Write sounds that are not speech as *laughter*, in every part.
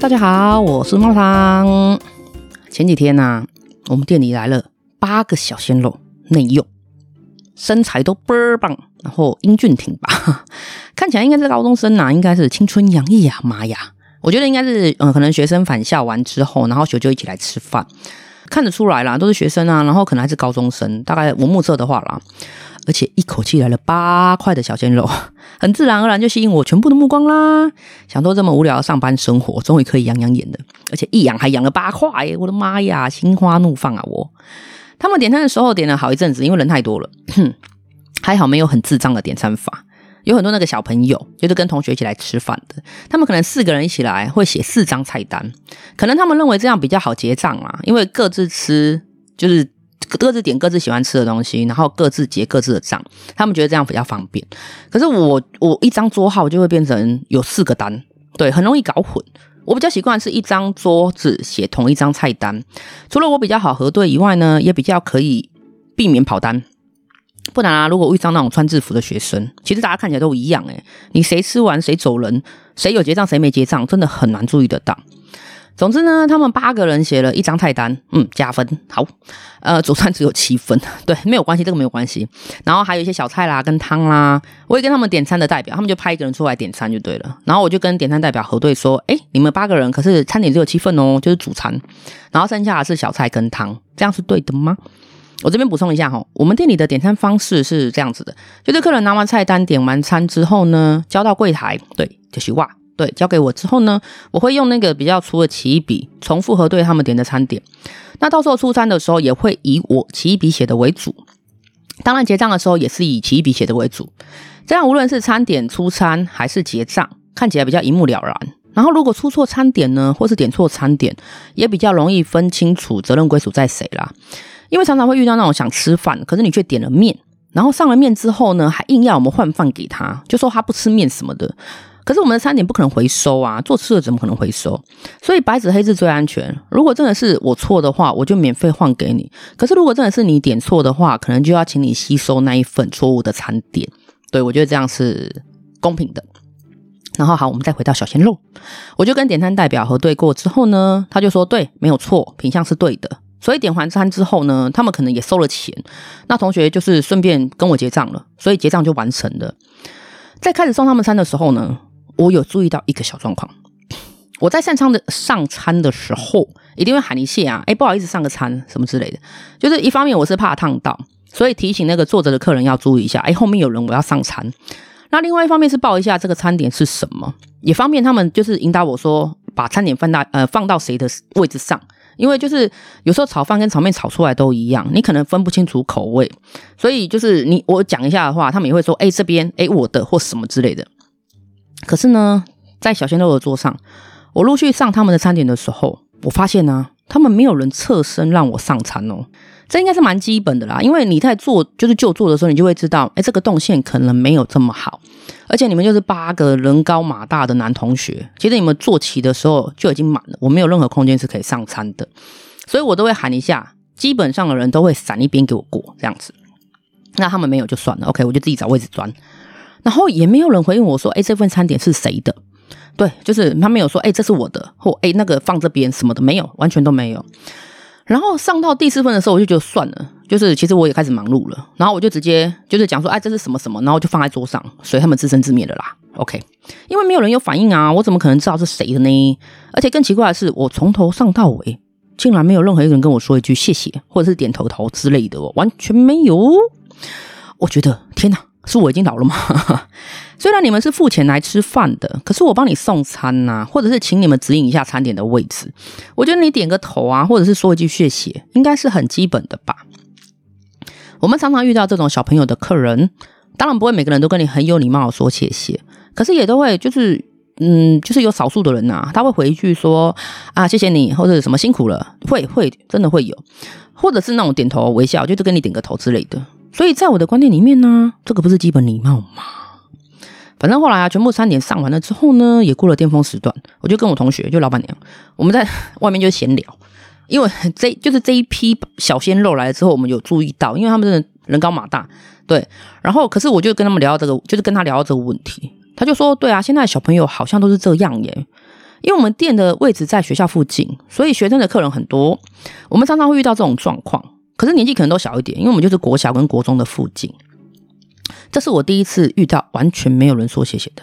大家好，我是猫糖。前几天呢、我们店里来了八个小鲜肉，内用，身材都倍儿棒，然后英俊挺拔，*laughs* 看起来应该是高中生呐、应该是青春洋溢啊，妈呀！我觉得应该是，嗯、可能学生返校完之后，然后就就一起来吃饭，看得出来啦，都是学生啊，然后可能还是高中生，大概我目测的话啦，而且一口气来了八块的小鲜肉，*laughs* 很自然而然就吸引我全部的目光啦。想说这么无聊的上班生活，终于可以养养眼的，而且一养还养了八块，我的妈呀，心花怒放啊！我他们点餐的时候点了好一阵子，因为人太多了，*clears throat* 还好没有很智障的点餐法。有很多那个小朋友，就是跟同学一起来吃饭的，他们可能四个人一起来，会写四张菜单，可能他们认为这样比较好结账啊，因为各自吃，就是各自点各自喜欢吃的东西，然后各自结各自的账，他们觉得这样比较方便。可是我我一张桌号就会变成有四个单，对，很容易搞混。我比较习惯是一张桌子写同一张菜单，除了我比较好核对以外呢，也比较可以避免跑单。不然啊，如果遇上那种穿制服的学生，其实大家看起来都一样诶，你谁吃完谁走人，谁有结账谁没结账，真的很难注意得到。总之呢，他们八个人写了一张菜单，嗯，加分。好，呃，*laughs* 主餐只有七分，*laughs* 对，没有关系，这个没有关系。然后还有一些小菜啦，跟汤啦，我也跟他们点餐的代表，他们就派一个人出来点餐就对了。然后我就跟点餐代表核对说，诶，你们八个人可是餐点只有七份哦，就是主餐，然后剩下是小菜跟汤，这样是对的吗？我这边补充一下哈，我们店里的点餐方式是这样子的，就是客人拿完菜单、点完餐之后呢，交到柜台，对，就是哇，对，交给我之后呢，我会用那个比较粗的奇异笔重复核对他们点的餐点。那到时候出餐的时候，也会以我奇异笔写的为主，当然结账的时候也是以奇异笔写的为主。这样无论是餐点出餐还是结账，看起来比较一目了然。然后如果出错餐点呢，或是点错餐点，也比较容易分清楚责任归属在谁啦。因为常常会遇到那种想吃饭，可是你却点了面，然后上了面之后呢，还硬要我们换饭给他，就说他不吃面什么的。可是我们的餐点不可能回收啊，做吃的怎么可能回收？所以白纸黑字最安全。如果真的是我错的话，我就免费换给你。可是如果真的是你点错的话，可能就要请你吸收那一份错误的餐点。对，我觉得这样是公平的。然后好，我们再回到小鲜肉，我就跟点餐代表核对过之后呢，他就说对，没有错，品相是对的。所以点完餐之后呢，他们可能也收了钱，那同学就是顺便跟我结账了，所以结账就完成了。在开始送他们餐的时候呢，我有注意到一个小状况。我在上餐的上餐的时候，一定会喊一下啊，哎，不好意思，上个餐什么之类的。就是一方面我是怕烫到，所以提醒那个坐着的客人要注意一下，哎，后面有人，我要上餐。那另外一方面是报一下这个餐点是什么，也方便他们就是引导我说把餐点放大呃放到谁的位置上。因为就是有时候炒饭跟炒面炒出来都一样，你可能分不清楚口味，所以就是你我讲一下的话，他们也会说，哎，这边，哎，我的或什么之类的。可是呢，在小鲜肉的桌上，我陆续上他们的餐点的时候，我发现呢、他们没有人侧身让我上餐哦。这应该是蛮基本的啦，因为你在做就是就坐的时候，你就会知道，哎，这个动线可能没有这么好，而且你们就是八个人高马大的男同学，其实你们坐齐的时候就已经满了，我没有任何空间是可以上餐的，所以我都会喊一下，基本上的人都会闪一边给我过这样子，那他们没有就算了，OK，我就自己找位置钻，然后也没有人回应我说，哎，这份餐点是谁的？对，就是他没有说，哎，这是我的，或哎那个放这边什么的，没有，完全都没有。然后上到第四份的时候，我就觉得算了，就是其实我也开始忙碌了。然后我就直接就是讲说，哎，这是什么什么，然后就放在桌上，随他们自生自灭的啦。OK，因为没有人有反应啊，我怎么可能知道是谁的呢？而且更奇怪的是，我从头上到尾，竟然没有任何一个人跟我说一句谢谢，或者是点头头之类的，完全没有。我觉得天哪！是我已经老了吗？*laughs* 虽然你们是付钱来吃饭的，可是我帮你送餐呐、或者是请你们指引一下餐点的位置。我觉得你点个头啊，或者是说一句谢谢，应该是很基本的吧。我们常常遇到这种小朋友的客人，当然不会每个人都跟你很有礼貌的说谢谢，可是也都会就是嗯，就是有少数的人呐、他会回一句说啊谢谢你，或者什么辛苦了，会会真的会有，或者是那种点头微笑，就是跟你点个头之类的。所以在我的观念里面呢，这个不是基本礼貌吗？反正后来啊，全部餐点上完了之后呢，也过了巅峰时段，我就跟我同学，就老板娘，我们在 *laughs* 外面就闲聊，因为 *laughs* 这就是这一批小鲜肉来了之后，我们有注意到，因为他们真的人高马大，对。然后，可是我就跟他们聊到这个，就是跟他聊到这个问题，他就说：“对啊，现在小朋友好像都是这样耶。”因为我们店的位置在学校附近，所以学生的客人很多，我们常常会遇到这种状况。可是年纪可能都小一点，因为我们就是国小跟国中的附近。这是我第一次遇到完全没有人说谢谢的，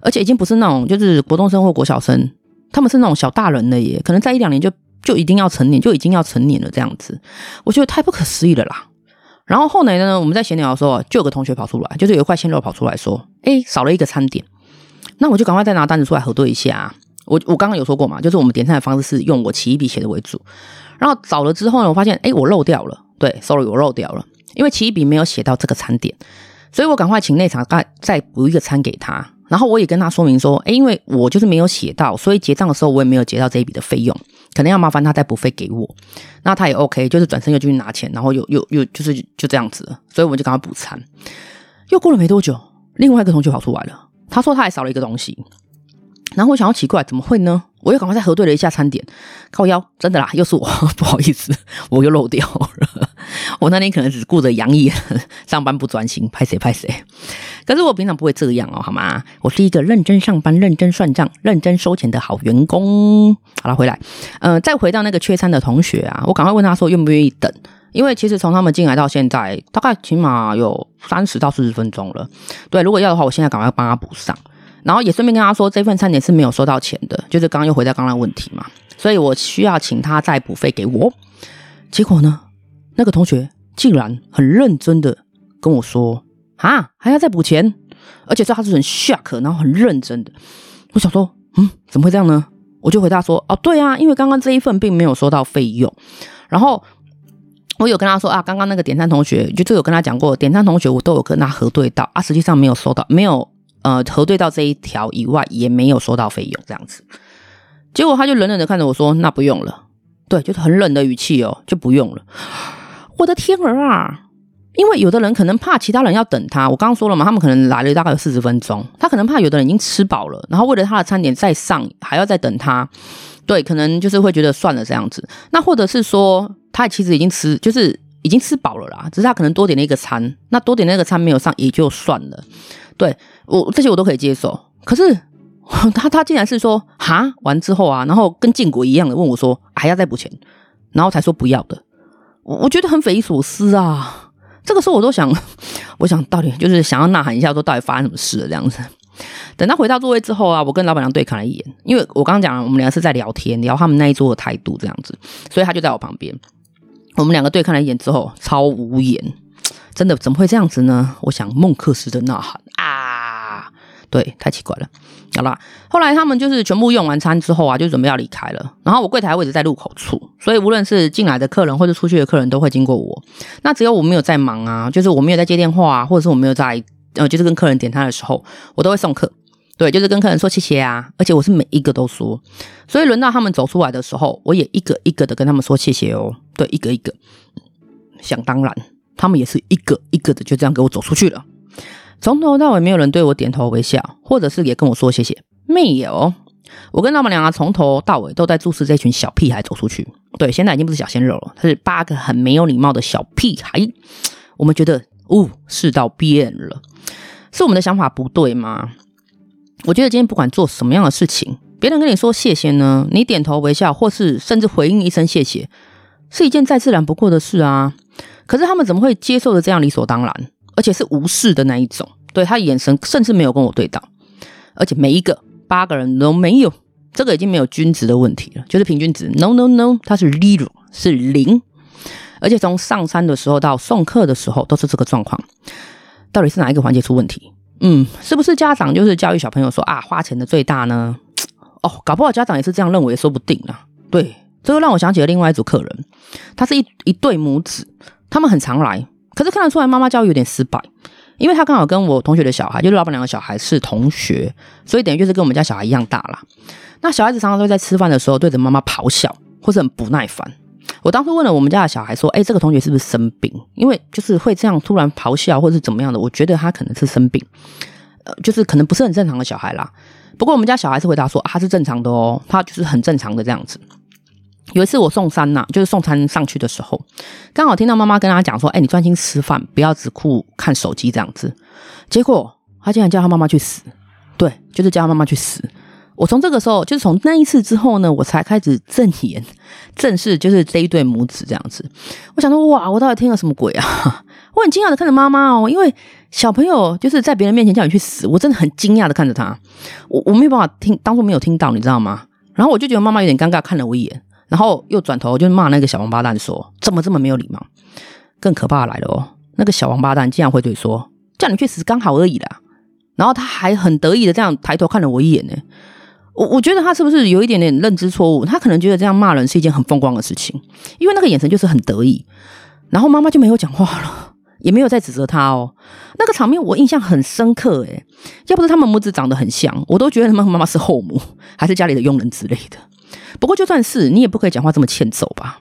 而且已经不是那种就是国中生或国小生，他们是那种小大人了耶，可能在一两年就就一定要成年，就已经要成年了这样子，我觉得太不可思议了啦。然后后来呢，我们在闲聊的时候，就有个同学跑出来，就是有一块鲜肉跑出来说：“哎，少了一个餐点。”那我就赶快再拿单子出来核对一下。我我刚刚有说过嘛，就是我们点餐的方式是用我起一笔写的为主。然后找了之后呢，我发现哎，我漏掉了。对，sorry，我漏掉了，因为起一笔没有写到这个餐点，所以我赶快请内场再再补一个餐给他。然后我也跟他说明说，哎，因为我就是没有写到，所以结账的时候我也没有结到这一笔的费用，可能要麻烦他再补费给我。那他也 OK，就是转身又进去拿钱，然后又又又就是就这样子，所以我们就赶快补餐。又过了没多久，另外一个同学跑出来了，他说他还少了一个东西。然后我想要奇怪，怎么会呢？我又赶快再核对了一下餐点，靠腰，真的啦，又是我，*laughs* 不好意思，我又漏掉了。我那天可能只顾着洋溢，上班不专心，拍谁拍谁。可是我平常不会这样哦，好吗？我是一个认真上班、认真算账、认真收钱的好员工。好了，回来，呃，再回到那个缺餐的同学啊，我赶快问他说愿不愿意等，因为其实从他们进来到现在，大概起码有三十到四十分钟了。对，如果要的话，我现在赶快帮他补上。然后也顺便跟他说，这份餐点是没有收到钱的，就是刚刚又回到刚刚的问题嘛，所以我需要请他再补费给我。结果呢，那个同学竟然很认真的跟我说：“啊，还要再补钱？”而且说他是很 shock，然后很认真的。我想说，嗯，怎么会这样呢？我就回答说：“哦，对啊，因为刚刚这一份并没有收到费用。”然后我有跟他说：“啊，刚刚那个点餐同学，就就有跟他讲过，点餐同学我都有跟他核对到啊，实际上没有收到，没有。”呃，核对到这一条以外，也没有收到费用，这样子。结果他就冷冷的看着我说：“那不用了。”对，就是很冷的语气哦，就不用了。我的天儿啊！因为有的人可能怕其他人要等他，我刚刚说了嘛，他们可能来了大概有四十分钟，他可能怕有的人已经吃饱了，然后为了他的餐点再上还要再等他。对，可能就是会觉得算了这样子。那或者是说，他其实已经吃，就是已经吃饱了啦，只是他可能多点了一个餐，那多点那个餐没有上也就算了。对。我这些我都可以接受，可是 *laughs* 他他竟然是说哈完之后啊，然后跟禁果一样的问我说还要再补钱，然后才说不要的，我我觉得很匪夷所思啊。这个时候我都想，*laughs* 我想到底就是想要呐喊一下，说到底发生什么事了这样子。等他回到座位之后啊，我跟老板娘对看了一眼，因为我刚刚讲了，我们两个是在聊天，聊他们那一桌的态度这样子，所以他就在我旁边。我们两个对看了一眼之后，超无言，*tsk* 真的怎么会这样子呢？我想孟克斯的呐喊啊！对，太奇怪了。好啦，后来他们就是全部用完餐之后啊，就准备要离开了。然后我柜台位置在入口处，所以无论是进来的客人或者出去的客人都会经过我。那只有我没有在忙啊，就是我没有在接电话啊，或者是我没有在呃，就是跟客人点餐的时候，我都会送客。对，就是跟客人说谢谢啊，而且我是每一个都说。所以轮到他们走出来的时候，我也一个一个的跟他们说谢谢哦。对，一个一个。想当然，他们也是一个一个的就这样给我走出去了。从头到尾没有人对我点头微笑，或者是也跟我说谢谢，没有。我跟他们两个，从头到尾都在注视这群小屁孩走出去。对，现在已经不是小鲜肉了，他是八个很没有礼貌的小屁孩。我们觉得，哦，世道变了，是我们的想法不对吗？我觉得今天不管做什么样的事情，别人跟你说谢谢呢，你点头微笑，或是甚至回应一声谢谢，是一件再自然不过的事啊。可是他们怎么会接受的这样理所当然？而且是无视的那一种，对，他眼神甚至没有跟我对到，而且每一个八个人都没有，这个已经没有均值的问题了，就是平均值，no no no，它是 zero，是零，而且从上山的时候到送客的时候都是这个状况，到底是哪一个环节出问题？嗯，是不是家长就是教育小朋友说啊，花钱的最大呢？*tsk* 哦，搞不好家长也是这样认为，说不定啊。对，这个让我想起了另外一组客人，他是一一对母子，他们很常来。可是看得出来，妈妈教育有点失败，因为他刚好跟我同学的小孩，就是老板娘的小孩是同学，所以等于就是跟我们家小孩一样大啦。那小孩子常常都在吃饭的时候对着妈妈咆哮，或者很不耐烦。我当初问了我们家的小孩说：“哎，这个同学是不是生病？因为就是会这样突然咆哮，或者是怎么样的？我觉得他可能是生病，呃，就是可能不是很正常的小孩啦。不过我们家小孩是回答说，他是正常的哦，他就是很正常的这样子。”有一次我送餐呐、就是送餐上去的时候，刚好听到妈妈跟他讲说：“哎、你专心吃饭，不要只顾看手机这样子。”结果他竟然叫他妈妈去死，对，就是叫他妈妈去死。我从这个时候，就是从那一次之后呢，我才开始正眼 *laughs* 正视，就是这一对母子这样子。我想说，哇，我到底听了什么鬼啊？*laughs* 我很惊讶的看着妈妈哦，因为小朋友就是在别人面前叫你去死，我真的很惊讶的看着他，我我没有办法听，当初没有听到，你知道吗？然后我就觉得妈妈有点尴尬，看了我一眼，然后又转头就骂那个小王八蛋说：“怎么这么没有礼貌？”更可怕的来了哦，那个小王八蛋竟然回嘴说：“叫你去死刚好而已啦。”然后他还很得意的这样抬头看了我一眼呢。我我觉得他是不是有一点点认知错误？他可能觉得这样骂人是一件很风光的事情，因为那个眼神就是很得意。然后妈妈就没有讲话了，也没有再指责他哦。那个场面我印象很深刻诶，要不是他们母子长得很像，我都觉得他们妈妈是后母，还是家里的佣人之类的。不过就算是你也不可以讲话这么欠揍吧。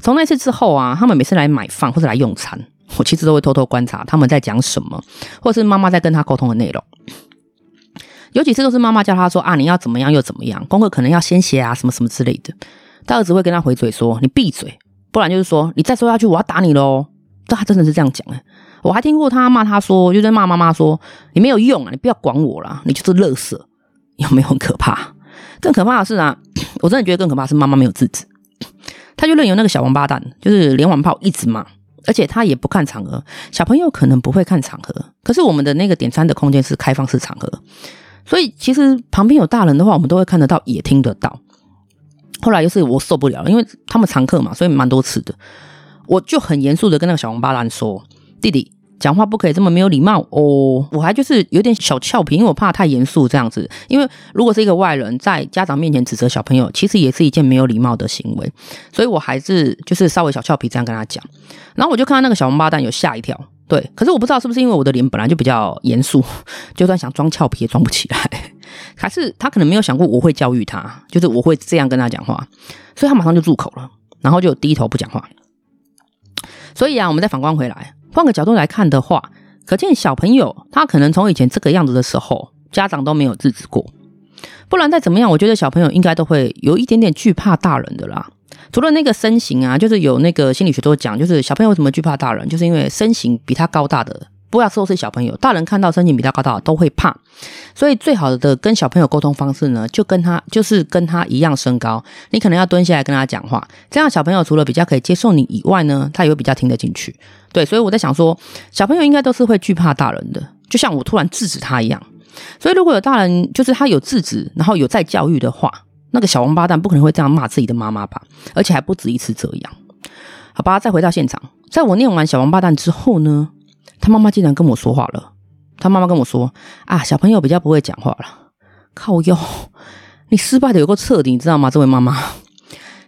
从那次之后啊，他们每次来买饭或者来用餐，我其实都会偷偷观察他们在讲什么，或是妈妈在跟他沟通的内容。有几次都是妈妈叫他说啊，你要怎么样又怎么样，功课可能要先写啊，什么什么之类的。他儿子会跟他回嘴说：“你闭嘴，不然就是说你再说下去，我要打你喽。”他真的是这样讲诶。我还听过他骂他说，就在骂妈妈说：“你没有用啊，你不要管我啦，你就是垃圾。”有没有很可怕？更可怕的是啊，我真的觉得更可怕是妈妈没有制止，他就任由那个小王八蛋就是连环炮一直骂，而且他也不看场合。小朋友可能不会看场合，可是我们的那个点餐的空间是开放式场合。所以其实旁边有大人的话，我们都会看得到，也听得到。后来就是我受不了，因为他们常客嘛，所以蛮多次的，我就很严肃的跟那个小王八蛋说：“弟弟，讲话不可以这么没有礼貌哦。”我还就是有点小俏皮，因为我怕太严肃这样子。因为如果是一个外人在家长面前指责小朋友，其实也是一件没有礼貌的行为，所以我还是就是稍微小俏皮这样跟他讲。然后我就看到那个小王八蛋有吓一跳。对，可是我不知道是不是因为我的脸本来就比较严肃，*laughs* 就算想装俏皮也装不起来。还是他可能没有想过我会教育他，就是我会这样跟他讲话，所以他马上就住口了，然后就低头不讲话。所以啊，我们再反观回来，换个角度来看的话，可见小朋友他可能从以前这个样子的时候，家长都没有制止过，不然再怎么样，我觉得小朋友应该都会有一点点惧怕大人的啦。除了那个身形啊，就是有那个心理学都讲，就是小朋友为什么惧怕大人，就是因为身形比他高大的，不要说是小朋友，大人看到身形比他高大的都会怕。所以最好的跟小朋友沟通方式呢，就跟他就是跟他一样身高，你可能要蹲下来跟他讲话，这样小朋友除了比较可以接受你以外呢，他也会比较听得进去。对，所以我在想说，小朋友应该都是会惧怕大人的，就像我突然制止他一样。所以如果有大人，就是他有制止，然后有在教育的话。那个小王八蛋不可能会这样骂自己的妈妈吧？而且还不止一次这样。好吧，再回到现场，在我念完小王八蛋之后呢，他妈妈竟然跟我说话了。他妈妈跟我说：“啊，小朋友比较不会讲话了。”靠哟，你失败的有够彻底，你知道吗？这位妈妈，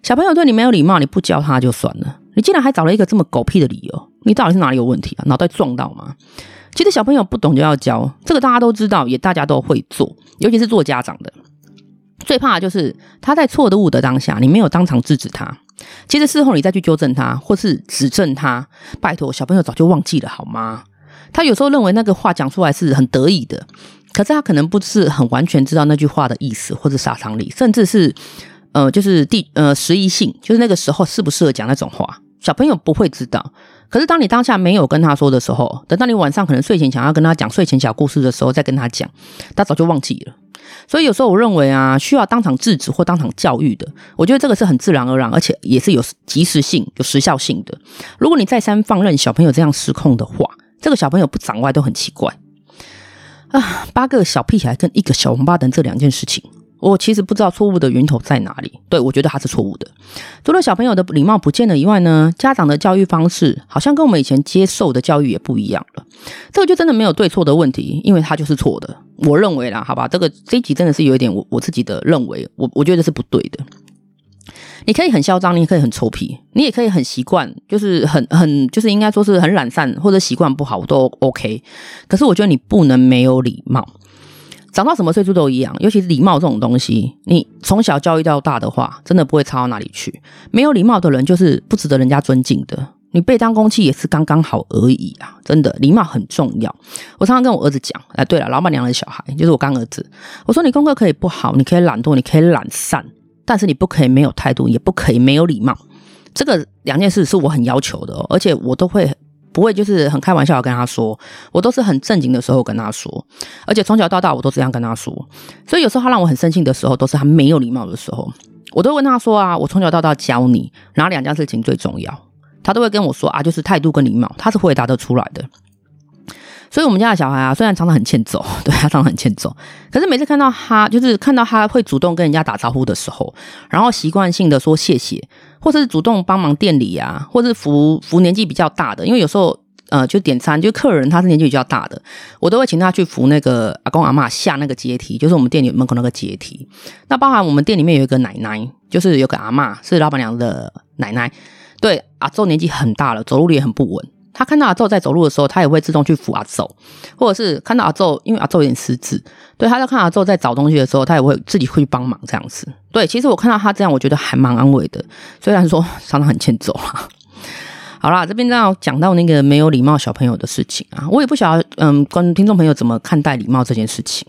小朋友对你没有礼貌，你不教他就算了，你竟然还找了一个这么狗屁的理由，你到底是哪里有问题啊？脑袋撞到吗？其实小朋友不懂就要教，这个大家都知道，也大家都会做，尤其是做家长的。最怕的就是他在错的误的当下，你没有当场制止他。其实事后你再去纠正他，或是指正他，拜托小朋友早就忘记了好吗？他有时候认为那个话讲出来是很得意的，可是他可能不是很完全知道那句话的意思或者杀伤力，甚至是呃，就是第呃时宜性，就是那个时候适不适合讲那种话，小朋友不会知道。可是当你当下没有跟他说的时候，等到你晚上可能睡前想要跟他讲睡前小故事的时候，再跟他讲，他早就忘记了。所以有时候我认为啊，需要当场制止或当场教育的，我觉得这个是很自然而然，而且也是有及时性、有时效性的。如果你再三放任小朋友这样失控的话，这个小朋友不长歪都很奇怪啊。八个小屁孩跟一个小王八蛋这两件事情。我其实不知道错误的源头在哪里，对，我觉得他是错误的。除了小朋友的礼貌不见了以外呢，家长的教育方式好像跟我们以前接受的教育也不一样了。这个就真的没有对错的问题，因为他就是错的。我认为啦，好吧，这个这一集真的是有一点我我自己的认为，我我觉得是不对的。你可以很嚣张，你可以很臭屁，你也可以很习惯，就是很很就是应该说是很懒散或者习惯不好我都 OK。可是我觉得你不能没有礼貌。长到什么岁数都一样，尤其是礼貌这种东西，你从小教育到大的话，真的不会差到哪里去。没有礼貌的人就是不值得人家尊敬的。你被当空气也是刚刚好而已啊！真的，礼貌很重要。我常常跟我儿子讲，哎，对了，老板娘的小孩就是我干儿子。我说你功课可以不好，你可以懒惰，你可以懒散，但是你不可以没有态度，也不可以没有礼貌。这个两件事是我很要求的哦，而且我都会不会就是很开玩笑的跟他说，我都是很正经的时候跟他说，而且从小到大我都这样跟他说。所以有时候他让我很生气的时候，都是他没有礼貌的时候，我都问他说啊，我从小到大教你哪两件事情最重要？他都会跟我说啊，就是态度跟礼貌，他是回答得出来的。所以，我们家的小孩啊，虽然常常很欠揍，*laughs* 对，他常常很欠揍，可是每次看到他，就是看到他会主动跟人家打招呼的时候，然后习惯性的说谢谢，或者是主动帮忙店里啊，或者是扶扶年纪比较大的，因为有时候呃，就点餐，就客人他是年纪比较大的，我都会请他去扶那个阿公阿嬷下那个阶梯，就是我们店里门口那个阶梯。那包含我们店里面有一个奶奶，就是有个阿嬷是老板娘的奶奶，对，阿周年纪很大了，走路也很不稳。他看到阿祖在走路的时候，他也会自动去扶阿祖，或者是看到阿祖，因为阿祖有点失智，对，他在看阿祖在找东西的时候，他也会自己会去帮忙这样子。对，其实我看到他这样，我觉得还蛮安慰的，虽然说常常很欠揍啦。*laughs* 好啦，这边要讲到那个没有礼貌小朋友的事情啊，我也不晓得，嗯，观听众朋友怎么看待礼貌这件事情。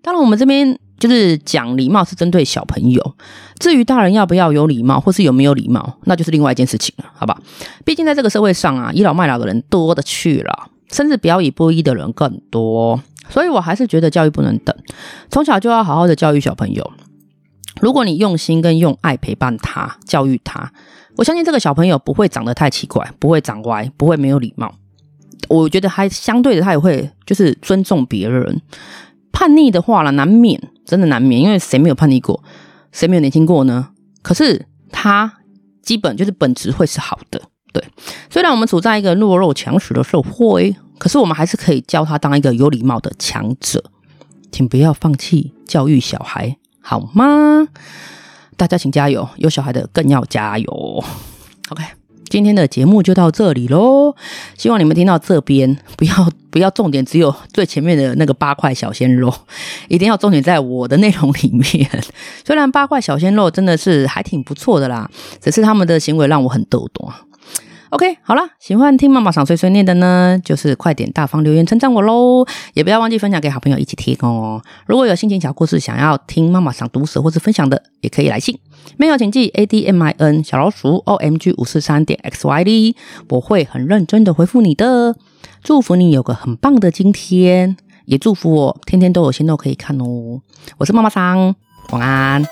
当然，我们这边就是讲礼貌是针对小朋友，至于大人要不要有礼貌，或是有没有礼貌，那就是另外一件事情了，好吧？毕竟在这个社会上啊，倚老卖老的人多的去了，甚至表里不一的人更多，所以我还是觉得教育不能等，从小就要好好的教育小朋友。如果你用心跟用爱陪伴他，教育他，我相信这个小朋友不会长得太奇怪，不会长歪，不会没有礼貌。我觉得还相对的，他也会就是尊重别人。叛逆的话了，难免，真的难免，因为谁没有叛逆过，谁没有年轻过呢？可是他基本就是本质会是好的，对。虽然我们处在一个弱肉强食的社会，可是我们还是可以教他当一个有礼貌的强者。请不要放弃教育小孩，好吗？大家请加油，有小孩的更要加油。OK。今天的节目就到这里喽，希望你们听到这边不要 *laughs* 不要重点只有最前面的那个八块小鲜肉，一定要重点在我的内容里面。*laughs* 虽然八块小鲜肉真的是还挺不错的啦，只是他们的行为让我很逗懂。OK，好了，喜欢听妈妈桑碎碎念的呢，就是快点大方留言称赞我喽，也不要忘记分享给好朋友一起听哦。如果有心情小故事想要听妈妈桑读舌或是分享的，也可以来信，没有请寄 A D M I N 小老鼠 O M G 五四三点 X Y D，我会很认真的回复你的。祝福你有个很棒的今天，也祝福我天天都有新肉可以看哦。我是妈妈桑，晚安。